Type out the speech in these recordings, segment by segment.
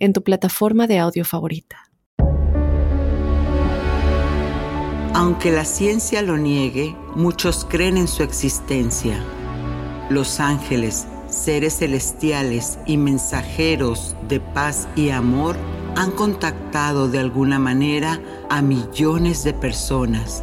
en tu plataforma de audio favorita. Aunque la ciencia lo niegue, muchos creen en su existencia. Los ángeles, seres celestiales y mensajeros de paz y amor han contactado de alguna manera a millones de personas.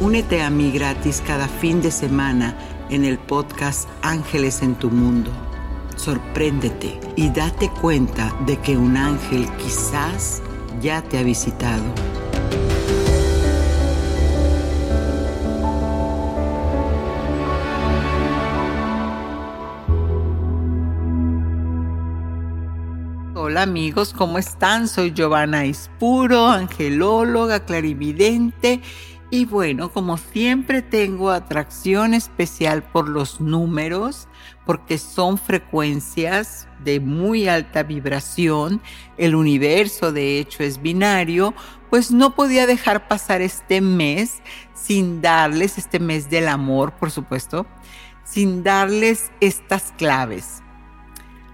Únete a mí gratis cada fin de semana en el podcast Ángeles en tu Mundo. Sorpréndete y date cuenta de que un ángel quizás ya te ha visitado. Hola amigos, ¿cómo están? Soy Giovanna Ispuro, angelóloga, clarividente y bueno, como siempre tengo atracción especial por los números, porque son frecuencias de muy alta vibración, el universo de hecho es binario, pues no podía dejar pasar este mes sin darles, este mes del amor, por supuesto, sin darles estas claves.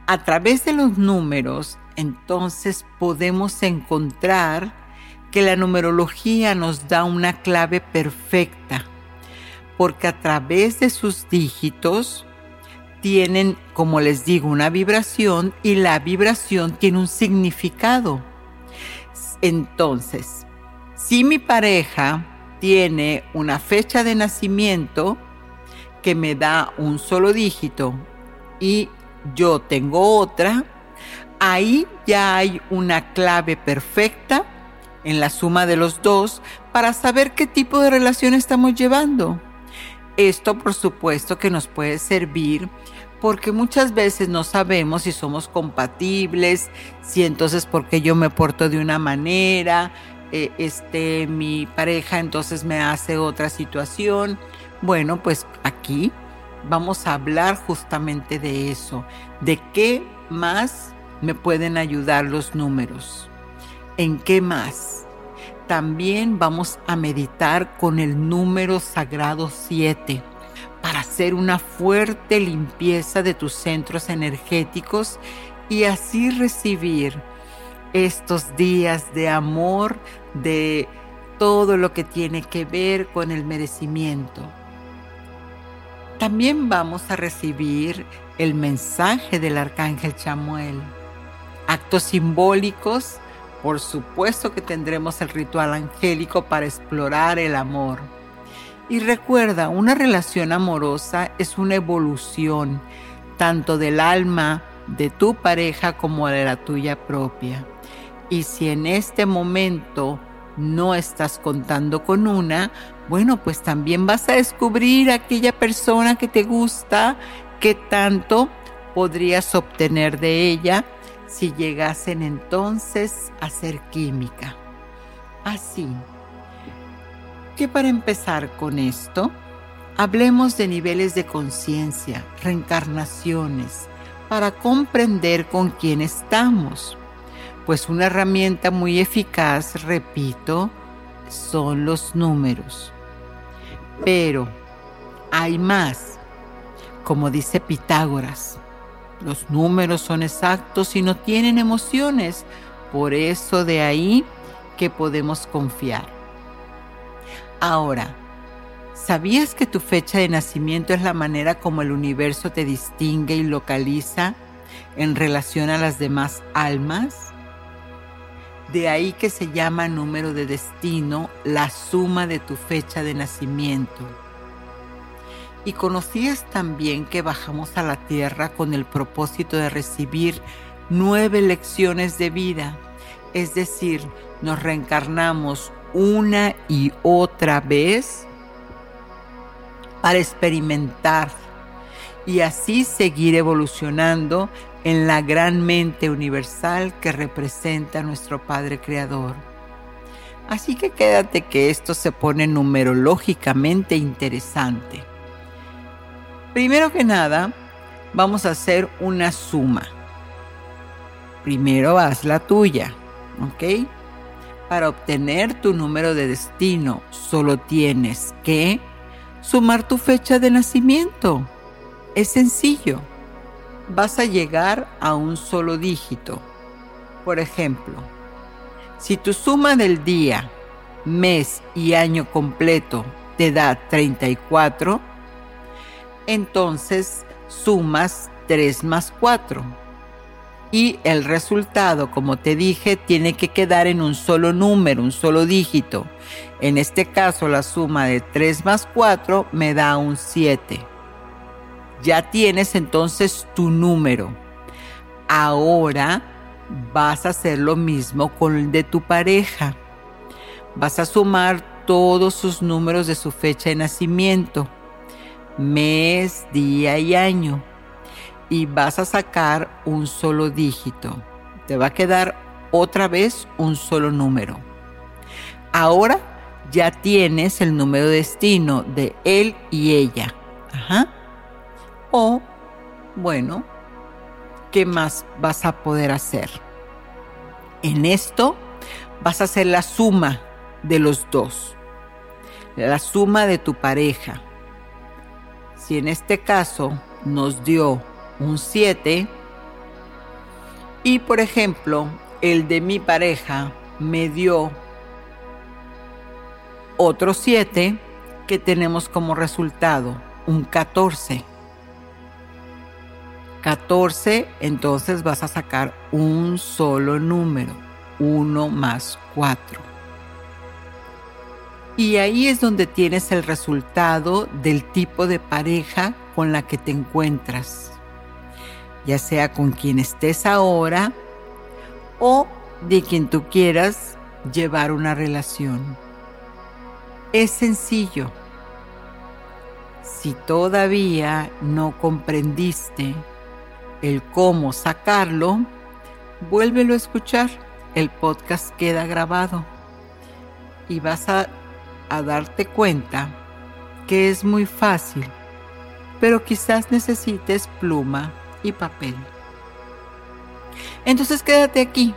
A través de los números, entonces podemos encontrar que la numerología nos da una clave perfecta, porque a través de sus dígitos tienen, como les digo, una vibración y la vibración tiene un significado. Entonces, si mi pareja tiene una fecha de nacimiento que me da un solo dígito y yo tengo otra, ahí ya hay una clave perfecta en la suma de los dos para saber qué tipo de relación estamos llevando. Esto por supuesto que nos puede servir porque muchas veces no sabemos si somos compatibles, si entonces porque yo me porto de una manera, eh, este, mi pareja entonces me hace otra situación. Bueno, pues aquí vamos a hablar justamente de eso, de qué más me pueden ayudar los números. ¿En qué más? También vamos a meditar con el número sagrado 7 para hacer una fuerte limpieza de tus centros energéticos y así recibir estos días de amor, de todo lo que tiene que ver con el merecimiento. También vamos a recibir el mensaje del arcángel Chamuel, actos simbólicos por supuesto que tendremos el ritual angélico para explorar el amor. Y recuerda, una relación amorosa es una evolución tanto del alma de tu pareja como de la tuya propia. Y si en este momento no estás contando con una, bueno, pues también vas a descubrir aquella persona que te gusta, que tanto podrías obtener de ella si llegasen entonces a ser química. Así que para empezar con esto, hablemos de niveles de conciencia, reencarnaciones, para comprender con quién estamos. Pues una herramienta muy eficaz, repito, son los números. Pero hay más, como dice Pitágoras, los números son exactos y no tienen emociones. Por eso de ahí que podemos confiar. Ahora, ¿sabías que tu fecha de nacimiento es la manera como el universo te distingue y localiza en relación a las demás almas? De ahí que se llama número de destino la suma de tu fecha de nacimiento. Y conocías también que bajamos a la tierra con el propósito de recibir nueve lecciones de vida. Es decir, nos reencarnamos una y otra vez para experimentar y así seguir evolucionando en la gran mente universal que representa nuestro Padre Creador. Así que quédate que esto se pone numerológicamente interesante. Primero que nada, vamos a hacer una suma. Primero haz la tuya, ¿ok? Para obtener tu número de destino, solo tienes que sumar tu fecha de nacimiento. Es sencillo vas a llegar a un solo dígito. Por ejemplo, si tu suma del día, mes y año completo te da 34, entonces sumas 3 más 4. Y el resultado, como te dije, tiene que quedar en un solo número, un solo dígito. En este caso, la suma de 3 más 4 me da un 7 ya tienes entonces tu número. Ahora vas a hacer lo mismo con el de tu pareja. Vas a sumar todos sus números de su fecha de nacimiento, mes, día y año. Y vas a sacar un solo dígito. Te va a quedar otra vez un solo número. Ahora ya tienes el número de destino de él y ella. Ajá. O, bueno, ¿qué más vas a poder hacer? En esto vas a hacer la suma de los dos, la suma de tu pareja. Si en este caso nos dio un 7 y por ejemplo el de mi pareja me dio otro 7 que tenemos como resultado un 14. 14, entonces vas a sacar un solo número, 1 más 4. Y ahí es donde tienes el resultado del tipo de pareja con la que te encuentras, ya sea con quien estés ahora o de quien tú quieras llevar una relación. Es sencillo. Si todavía no comprendiste el cómo sacarlo, vuélvelo a escuchar. El podcast queda grabado y vas a, a darte cuenta que es muy fácil, pero quizás necesites pluma y papel. Entonces quédate aquí,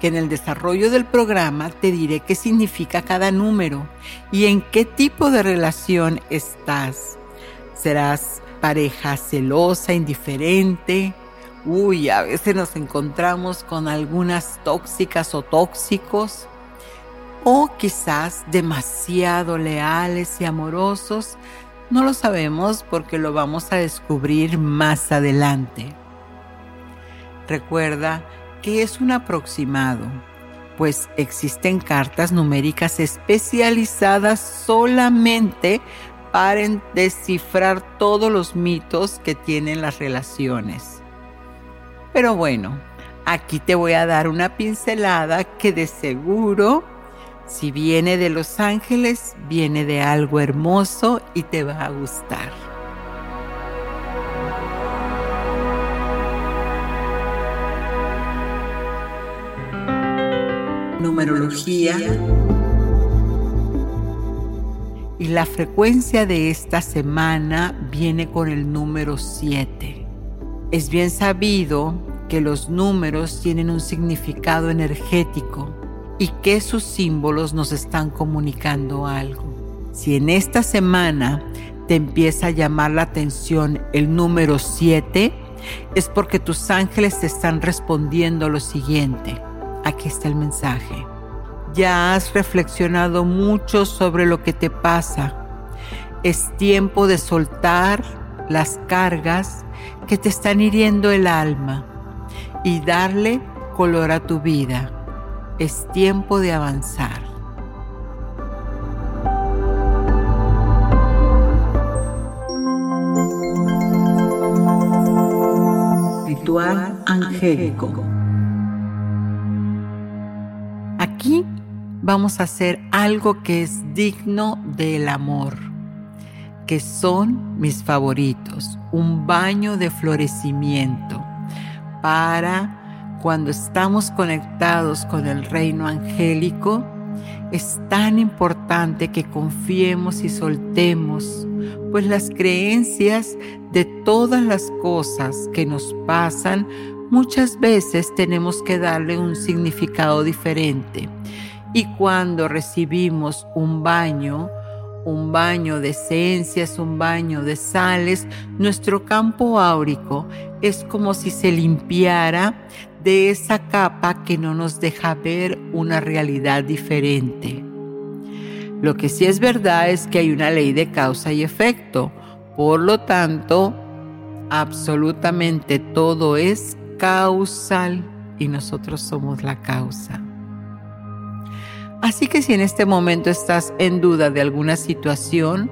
que en el desarrollo del programa te diré qué significa cada número y en qué tipo de relación estás. ¿Serás pareja celosa, indiferente, Uy, a veces nos encontramos con algunas tóxicas o tóxicos, o quizás demasiado leales y amorosos. No lo sabemos porque lo vamos a descubrir más adelante. Recuerda que es un aproximado, pues existen cartas numéricas especializadas solamente para descifrar todos los mitos que tienen las relaciones. Pero bueno, aquí te voy a dar una pincelada que de seguro, si viene de Los Ángeles, viene de algo hermoso y te va a gustar. Numerología. Y la frecuencia de esta semana viene con el número 7. Es bien sabido que los números tienen un significado energético y que sus símbolos nos están comunicando algo. Si en esta semana te empieza a llamar la atención el número 7, es porque tus ángeles te están respondiendo lo siguiente. Aquí está el mensaje. Ya has reflexionado mucho sobre lo que te pasa. Es tiempo de soltar las cargas que te están hiriendo el alma y darle color a tu vida. Es tiempo de avanzar. Ritual angélico. Aquí vamos a hacer algo que es digno del amor, que son mis favoritos, un baño de florecimiento para cuando estamos conectados con el reino angélico, es tan importante que confiemos y soltemos, pues las creencias de todas las cosas que nos pasan muchas veces tenemos que darle un significado diferente. Y cuando recibimos un baño, un baño de esencias, un baño de sales, nuestro campo áurico es como si se limpiara de esa capa que no nos deja ver una realidad diferente. Lo que sí es verdad es que hay una ley de causa y efecto. Por lo tanto, absolutamente todo es causal y nosotros somos la causa. Así que si en este momento estás en duda de alguna situación,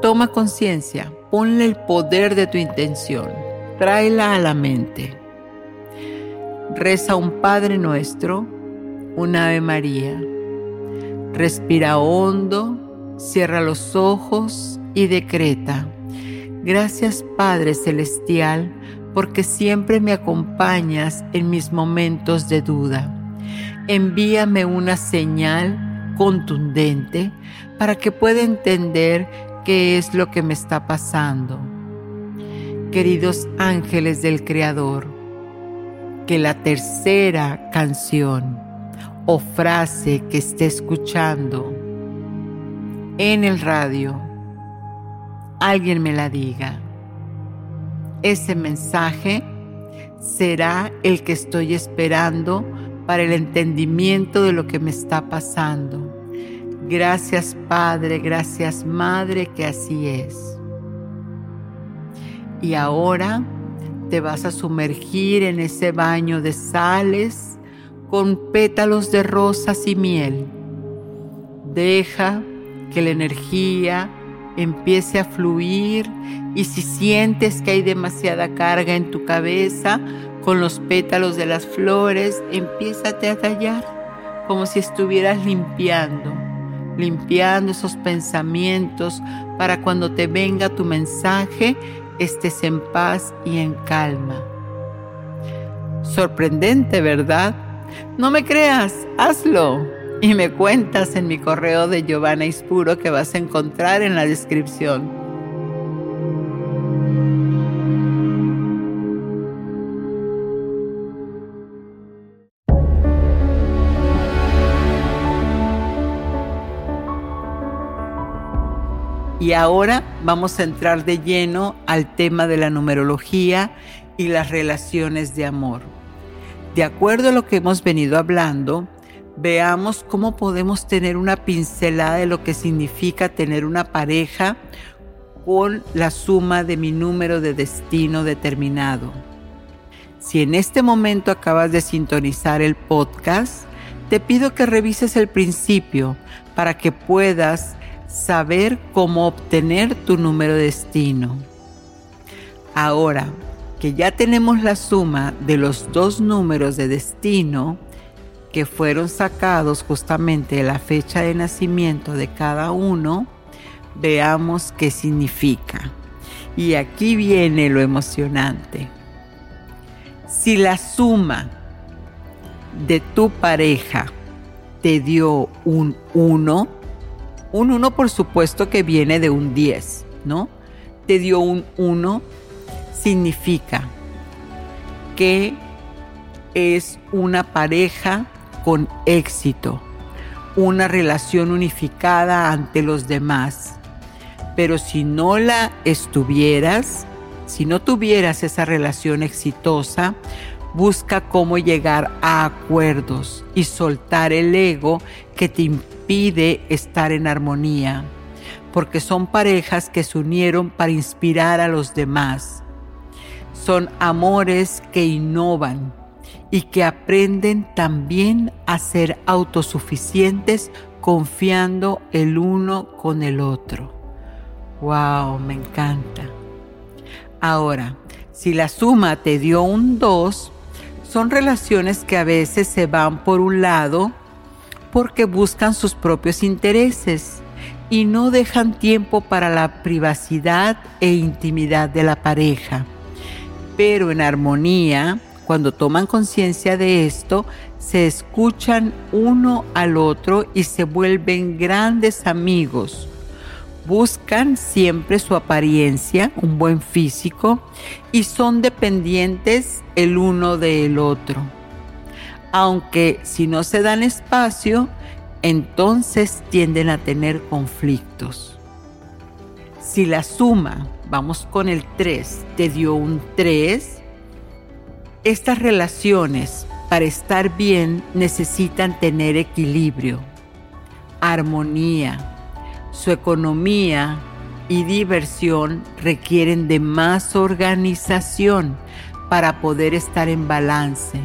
toma conciencia, ponle el poder de tu intención, tráela a la mente. Reza un Padre Nuestro, un Ave María. Respira hondo, cierra los ojos y decreta. Gracias Padre Celestial, porque siempre me acompañas en mis momentos de duda envíame una señal contundente para que pueda entender qué es lo que me está pasando. Queridos ángeles del Creador, que la tercera canción o frase que esté escuchando en el radio, alguien me la diga. Ese mensaje será el que estoy esperando para el entendimiento de lo que me está pasando. Gracias Padre, gracias Madre que así es. Y ahora te vas a sumergir en ese baño de sales con pétalos de rosas y miel. Deja que la energía empiece a fluir y si sientes que hay demasiada carga en tu cabeza, con los pétalos de las flores, empiézate a tallar como si estuvieras limpiando, limpiando esos pensamientos para cuando te venga tu mensaje estés en paz y en calma. Sorprendente, ¿verdad? No me creas, hazlo. Y me cuentas en mi correo de Giovanna Ispuro que vas a encontrar en la descripción. Y ahora vamos a entrar de lleno al tema de la numerología y las relaciones de amor. De acuerdo a lo que hemos venido hablando, veamos cómo podemos tener una pincelada de lo que significa tener una pareja con la suma de mi número de destino determinado. Si en este momento acabas de sintonizar el podcast, te pido que revises el principio para que puedas saber cómo obtener tu número de destino. Ahora que ya tenemos la suma de los dos números de destino que fueron sacados justamente de la fecha de nacimiento de cada uno, veamos qué significa. Y aquí viene lo emocionante. Si la suma de tu pareja te dio un 1, un 1 por supuesto que viene de un 10, ¿no? Te dio un 1 significa que es una pareja con éxito, una relación unificada ante los demás. Pero si no la estuvieras, si no tuvieras esa relación exitosa, busca cómo llegar a acuerdos y soltar el ego que te impide estar en armonía, porque son parejas que se unieron para inspirar a los demás. Son amores que innovan y que aprenden también a ser autosuficientes confiando el uno con el otro. ¡Wow! Me encanta. Ahora, si la suma te dio un 2, son relaciones que a veces se van por un lado porque buscan sus propios intereses y no dejan tiempo para la privacidad e intimidad de la pareja. Pero en armonía, cuando toman conciencia de esto, se escuchan uno al otro y se vuelven grandes amigos. Buscan siempre su apariencia, un buen físico, y son dependientes el uno del otro. Aunque si no se dan espacio, entonces tienden a tener conflictos. Si la suma, vamos con el 3, te dio un 3, estas relaciones para estar bien necesitan tener equilibrio, armonía. Su economía y diversión requieren de más organización para poder estar en balance.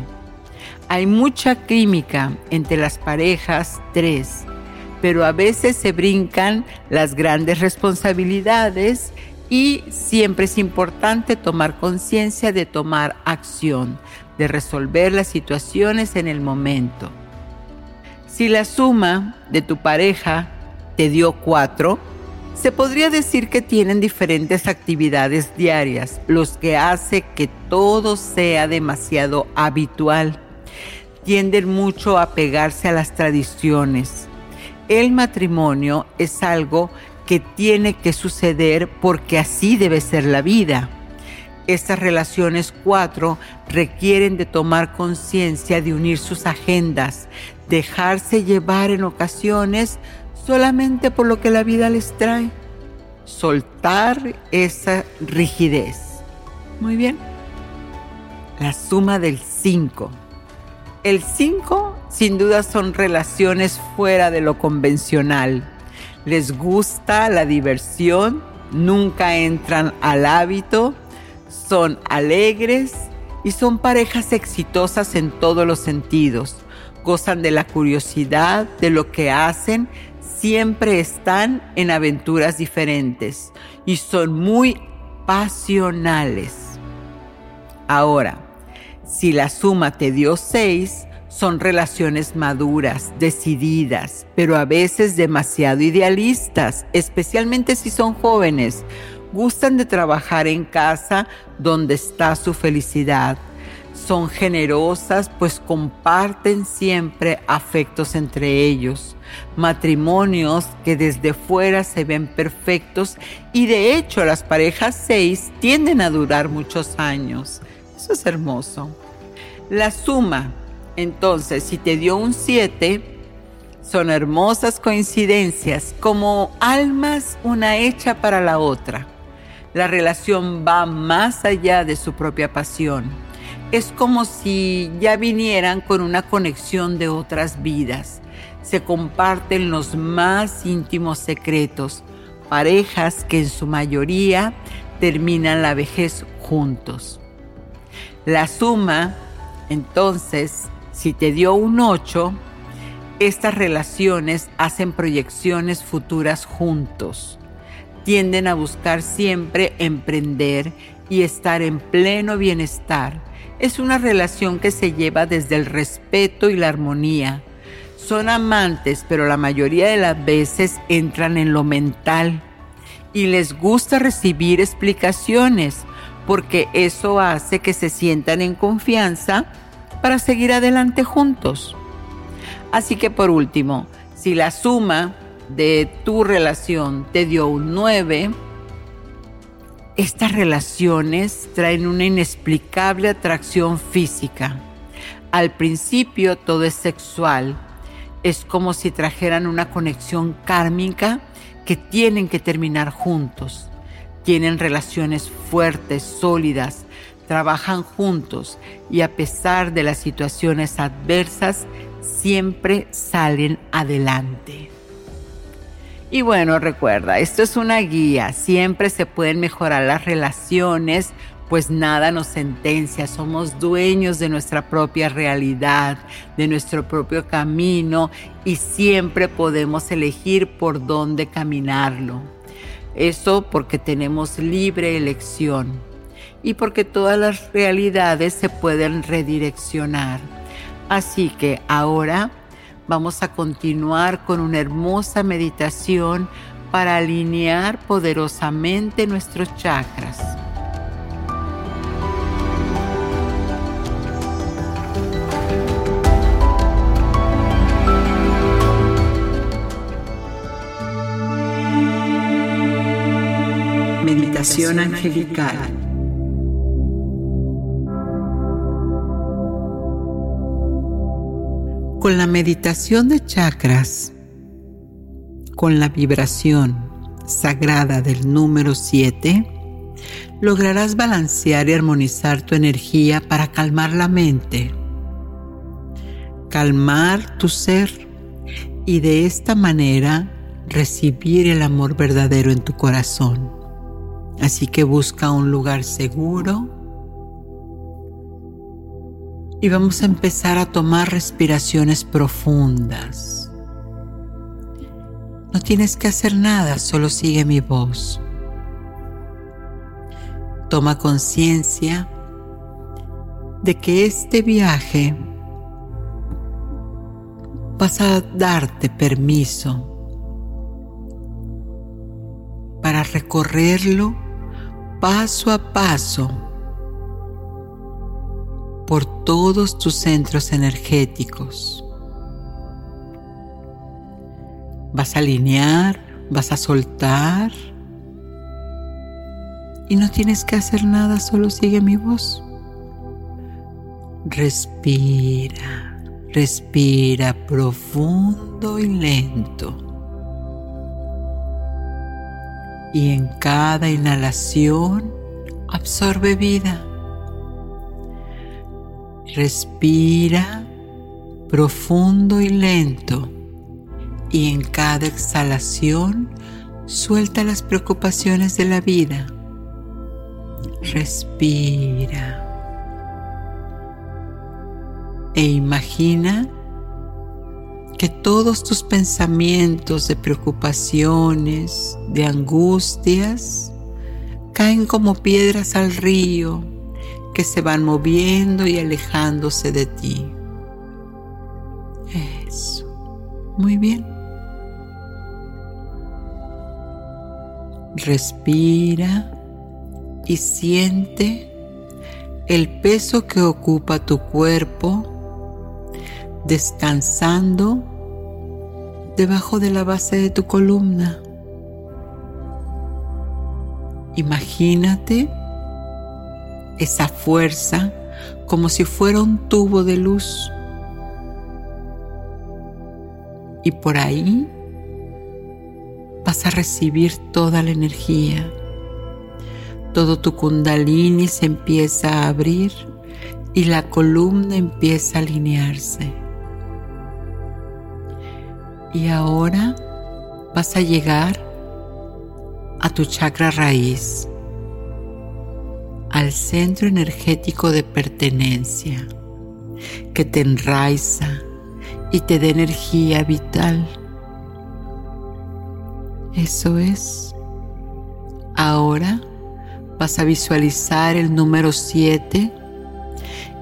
Hay mucha química entre las parejas tres, pero a veces se brincan las grandes responsabilidades y siempre es importante tomar conciencia de tomar acción, de resolver las situaciones en el momento. Si la suma de tu pareja te dio cuatro, se podría decir que tienen diferentes actividades diarias, los que hace que todo sea demasiado habitual. Tienden mucho a pegarse a las tradiciones. El matrimonio es algo que tiene que suceder porque así debe ser la vida. Estas relaciones cuatro requieren de tomar conciencia de unir sus agendas, dejarse llevar en ocasiones solamente por lo que la vida les trae, soltar esa rigidez. Muy bien. La suma del 5. El 5 sin duda son relaciones fuera de lo convencional les gusta la diversión, nunca entran al hábito, son alegres y son parejas exitosas en todos los sentidos. Gozan de la curiosidad, de lo que hacen, siempre están en aventuras diferentes y son muy pasionales. Ahora, si la suma te dio seis, son relaciones maduras, decididas, pero a veces demasiado idealistas, especialmente si son jóvenes. Gustan de trabajar en casa donde está su felicidad. Son generosas pues comparten siempre afectos entre ellos. Matrimonios que desde fuera se ven perfectos y de hecho las parejas seis tienden a durar muchos años. Eso es hermoso. La suma entonces, si te dio un 7, son hermosas coincidencias, como almas una hecha para la otra. La relación va más allá de su propia pasión. Es como si ya vinieran con una conexión de otras vidas. Se comparten los más íntimos secretos. Parejas que en su mayoría terminan la vejez juntos. La suma, entonces, si te dio un 8, estas relaciones hacen proyecciones futuras juntos. Tienden a buscar siempre emprender y estar en pleno bienestar. Es una relación que se lleva desde el respeto y la armonía. Son amantes, pero la mayoría de las veces entran en lo mental y les gusta recibir explicaciones porque eso hace que se sientan en confianza para seguir adelante juntos. Así que por último, si la suma de tu relación te dio un 9, estas relaciones traen una inexplicable atracción física. Al principio todo es sexual, es como si trajeran una conexión kármica que tienen que terminar juntos. Tienen relaciones fuertes, sólidas, trabajan juntos y a pesar de las situaciones adversas, siempre salen adelante. Y bueno, recuerda, esto es una guía, siempre se pueden mejorar las relaciones pues nada nos sentencia, somos dueños de nuestra propia realidad, de nuestro propio camino y siempre podemos elegir por dónde caminarlo. Eso porque tenemos libre elección y porque todas las realidades se pueden redireccionar. Así que ahora vamos a continuar con una hermosa meditación para alinear poderosamente nuestros chakras. Angelical. Con la meditación de chakras, con la vibración sagrada del número 7, lograrás balancear y armonizar tu energía para calmar la mente, calmar tu ser y de esta manera recibir el amor verdadero en tu corazón. Así que busca un lugar seguro y vamos a empezar a tomar respiraciones profundas. No tienes que hacer nada, solo sigue mi voz. Toma conciencia de que este viaje vas a darte permiso para recorrerlo paso a paso por todos tus centros energéticos. Vas a alinear, vas a soltar y no tienes que hacer nada, solo sigue mi voz. Respira, respira profundo y lento. Y en cada inhalación absorbe vida. Respira profundo y lento y en cada exhalación suelta las preocupaciones de la vida. Respira e imagina que todos tus pensamientos de preocupaciones, de angustias, caen como piedras al río que se van moviendo y alejándose de ti. Eso. Muy bien. Respira y siente el peso que ocupa tu cuerpo descansando debajo de la base de tu columna. Imagínate esa fuerza como si fuera un tubo de luz. Y por ahí vas a recibir toda la energía. Todo tu kundalini se empieza a abrir y la columna empieza a alinearse. Y ahora vas a llegar a tu chakra raíz, al centro energético de pertenencia que te enraiza y te da energía vital. Eso es. Ahora vas a visualizar el número 7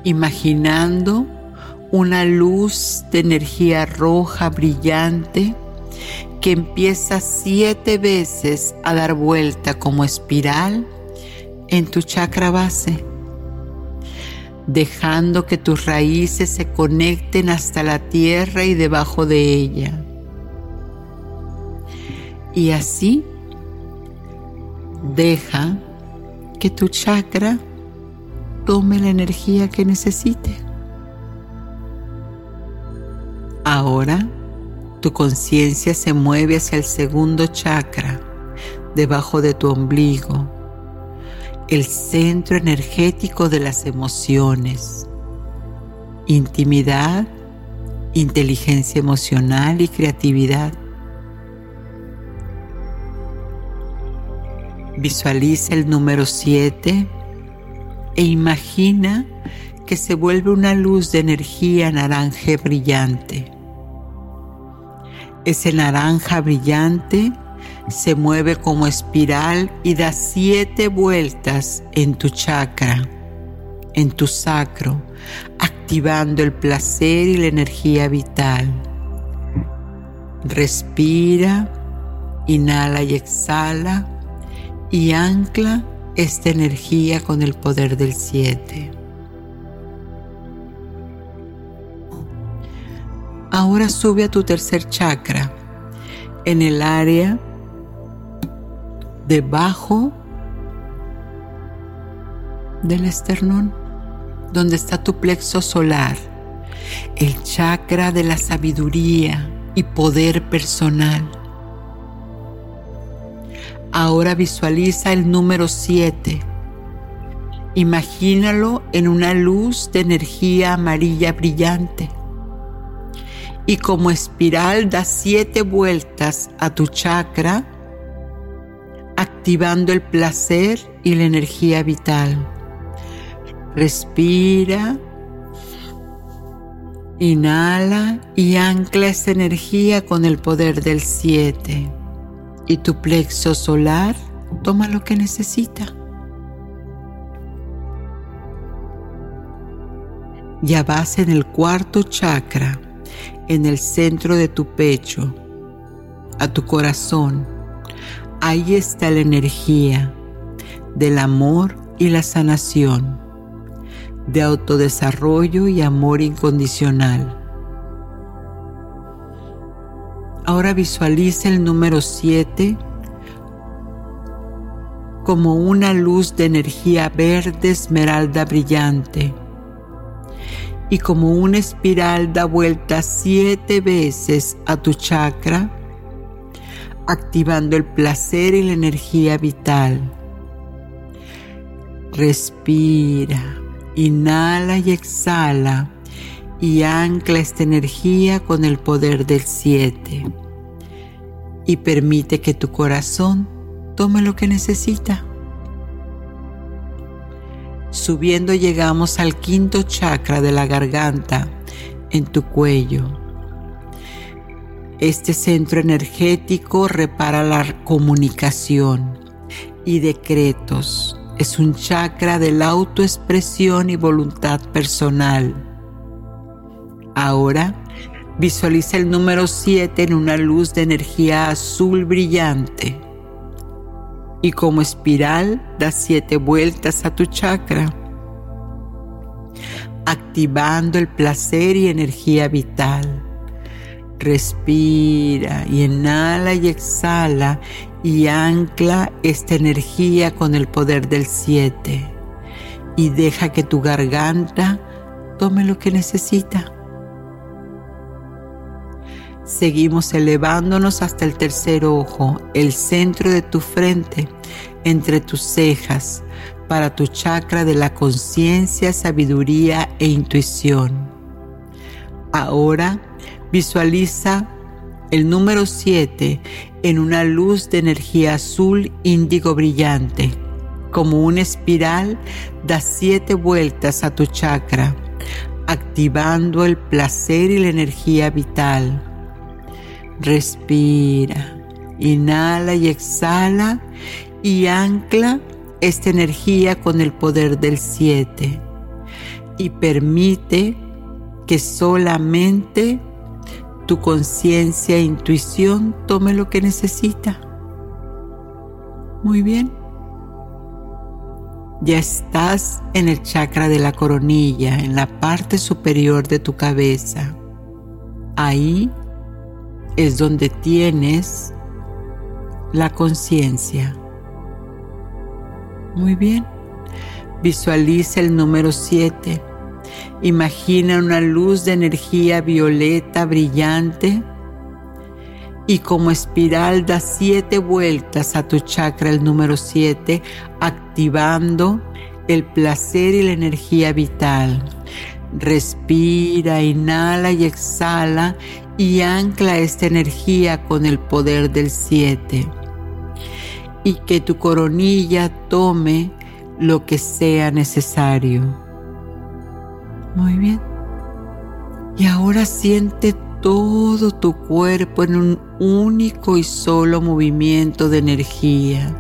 imaginando una luz de energía roja brillante que empieza siete veces a dar vuelta como espiral en tu chakra base, dejando que tus raíces se conecten hasta la tierra y debajo de ella. Y así deja que tu chakra tome la energía que necesite. Ahora tu conciencia se mueve hacia el segundo chakra, debajo de tu ombligo, el centro energético de las emociones, intimidad, inteligencia emocional y creatividad. Visualiza el número 7 e imagina que se vuelve una luz de energía naranja brillante. Ese naranja brillante se mueve como espiral y da siete vueltas en tu chakra, en tu sacro, activando el placer y la energía vital. Respira, inhala y exhala y ancla esta energía con el poder del siete. Ahora sube a tu tercer chakra, en el área debajo del esternón, donde está tu plexo solar, el chakra de la sabiduría y poder personal. Ahora visualiza el número 7. Imagínalo en una luz de energía amarilla brillante y como espiral da siete vueltas a tu chakra, activando el placer y la energía vital. Respira, inhala y ancla esa energía con el poder del siete. Y tu plexo solar toma lo que necesita. Ya vas en el cuarto chakra en el centro de tu pecho, a tu corazón. Ahí está la energía del amor y la sanación, de autodesarrollo y amor incondicional. Ahora visualiza el número 7 como una luz de energía verde esmeralda brillante y como una espiral da vuelta siete veces a tu chakra, activando el placer y la energía vital. Respira, inhala y exhala y ancla esta energía con el poder del siete y permite que tu corazón tome lo que necesita. Subiendo llegamos al quinto chakra de la garganta en tu cuello. Este centro energético repara la comunicación y decretos. Es un chakra de la autoexpresión y voluntad personal. Ahora visualiza el número 7 en una luz de energía azul brillante y como espiral da siete vueltas a tu chakra, activando el placer y energía vital. Respira y inhala y exhala y ancla esta energía con el poder del siete y deja que tu garganta tome lo que necesita. Seguimos elevándonos hasta el tercer ojo, el centro de tu frente, entre tus cejas, para tu chakra de la conciencia, sabiduría e intuición. Ahora visualiza el número 7 en una luz de energía azul índigo brillante. Como una espiral, da siete vueltas a tu chakra, activando el placer y la energía vital Respira, inhala y exhala y ancla esta energía con el poder del 7 y permite que solamente tu conciencia e intuición tome lo que necesita. Muy bien. Ya estás en el chakra de la coronilla, en la parte superior de tu cabeza. Ahí es donde tienes la conciencia. Muy bien. Visualiza el número 7. Imagina una luz de energía violeta brillante y como espiral da siete vueltas a tu chakra el número 7, activando el placer y la energía vital. Respira, inhala y exhala y ancla esta energía con el poder del 7. Y que tu coronilla tome lo que sea necesario. Muy bien. Y ahora siente todo tu cuerpo en un único y solo movimiento de energía,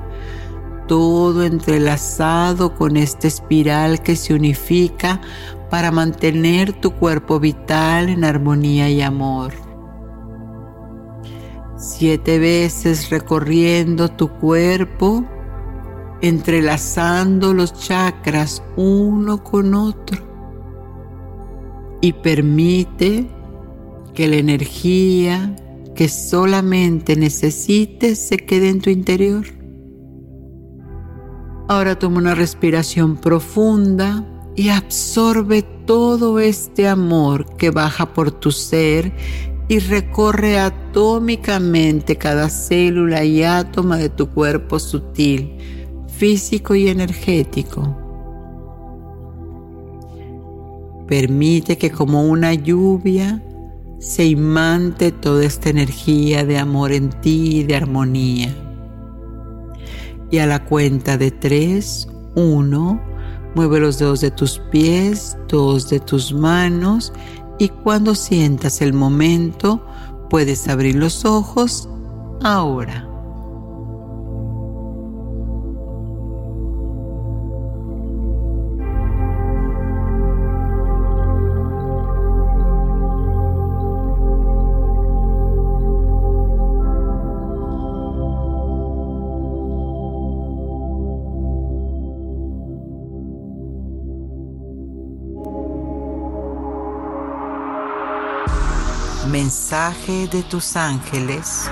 todo entrelazado con esta espiral que se unifica para mantener tu cuerpo vital en armonía y amor. Siete veces recorriendo tu cuerpo, entrelazando los chakras uno con otro. Y permite que la energía que solamente necesites se quede en tu interior. Ahora toma una respiración profunda y absorbe todo este amor que baja por tu ser y recorre atómicamente cada célula y átomo de tu cuerpo sutil, físico y energético. Permite que como una lluvia se imante toda esta energía de amor en ti y de armonía. Y a la cuenta de tres, uno, mueve los dedos de tus pies, dos de tus manos y cuando sientas el momento puedes abrir los ojos ahora. Mensaje de tus ángeles.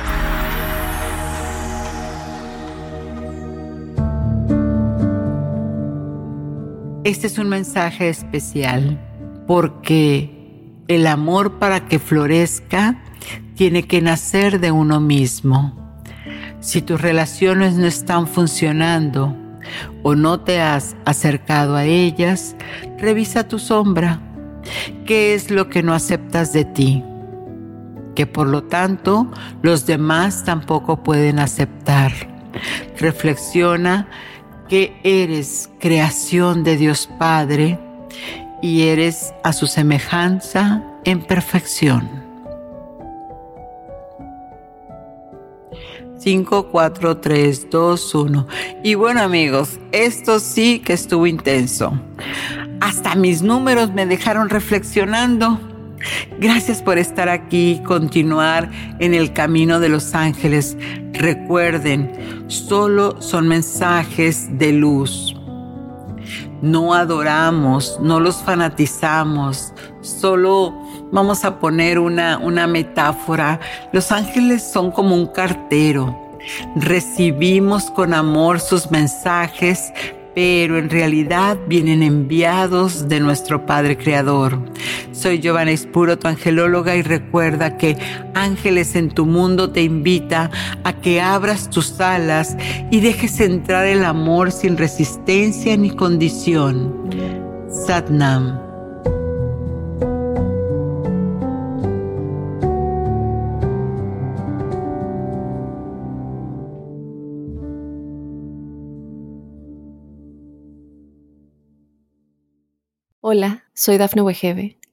Este es un mensaje especial porque el amor para que florezca tiene que nacer de uno mismo. Si tus relaciones no están funcionando o no te has acercado a ellas, revisa tu sombra. ¿Qué es lo que no aceptas de ti? Que por lo tanto los demás tampoco pueden aceptar. Reflexiona que eres creación de Dios Padre y eres a su semejanza en perfección. 5, 4, 3, 2, 1. Y bueno amigos, esto sí que estuvo intenso. Hasta mis números me dejaron reflexionando. Gracias por estar aquí, continuar en el camino de los ángeles. Recuerden, solo son mensajes de luz. No adoramos, no los fanatizamos, solo vamos a poner una, una metáfora. Los ángeles son como un cartero. Recibimos con amor sus mensajes, pero en realidad vienen enviados de nuestro Padre Creador. Soy Giovanna Espuro, tu angelóloga, y recuerda que Ángeles en tu mundo te invita a que abras tus alas y dejes entrar el amor sin resistencia ni condición. Satnam. Hola, soy Dafne Wegebe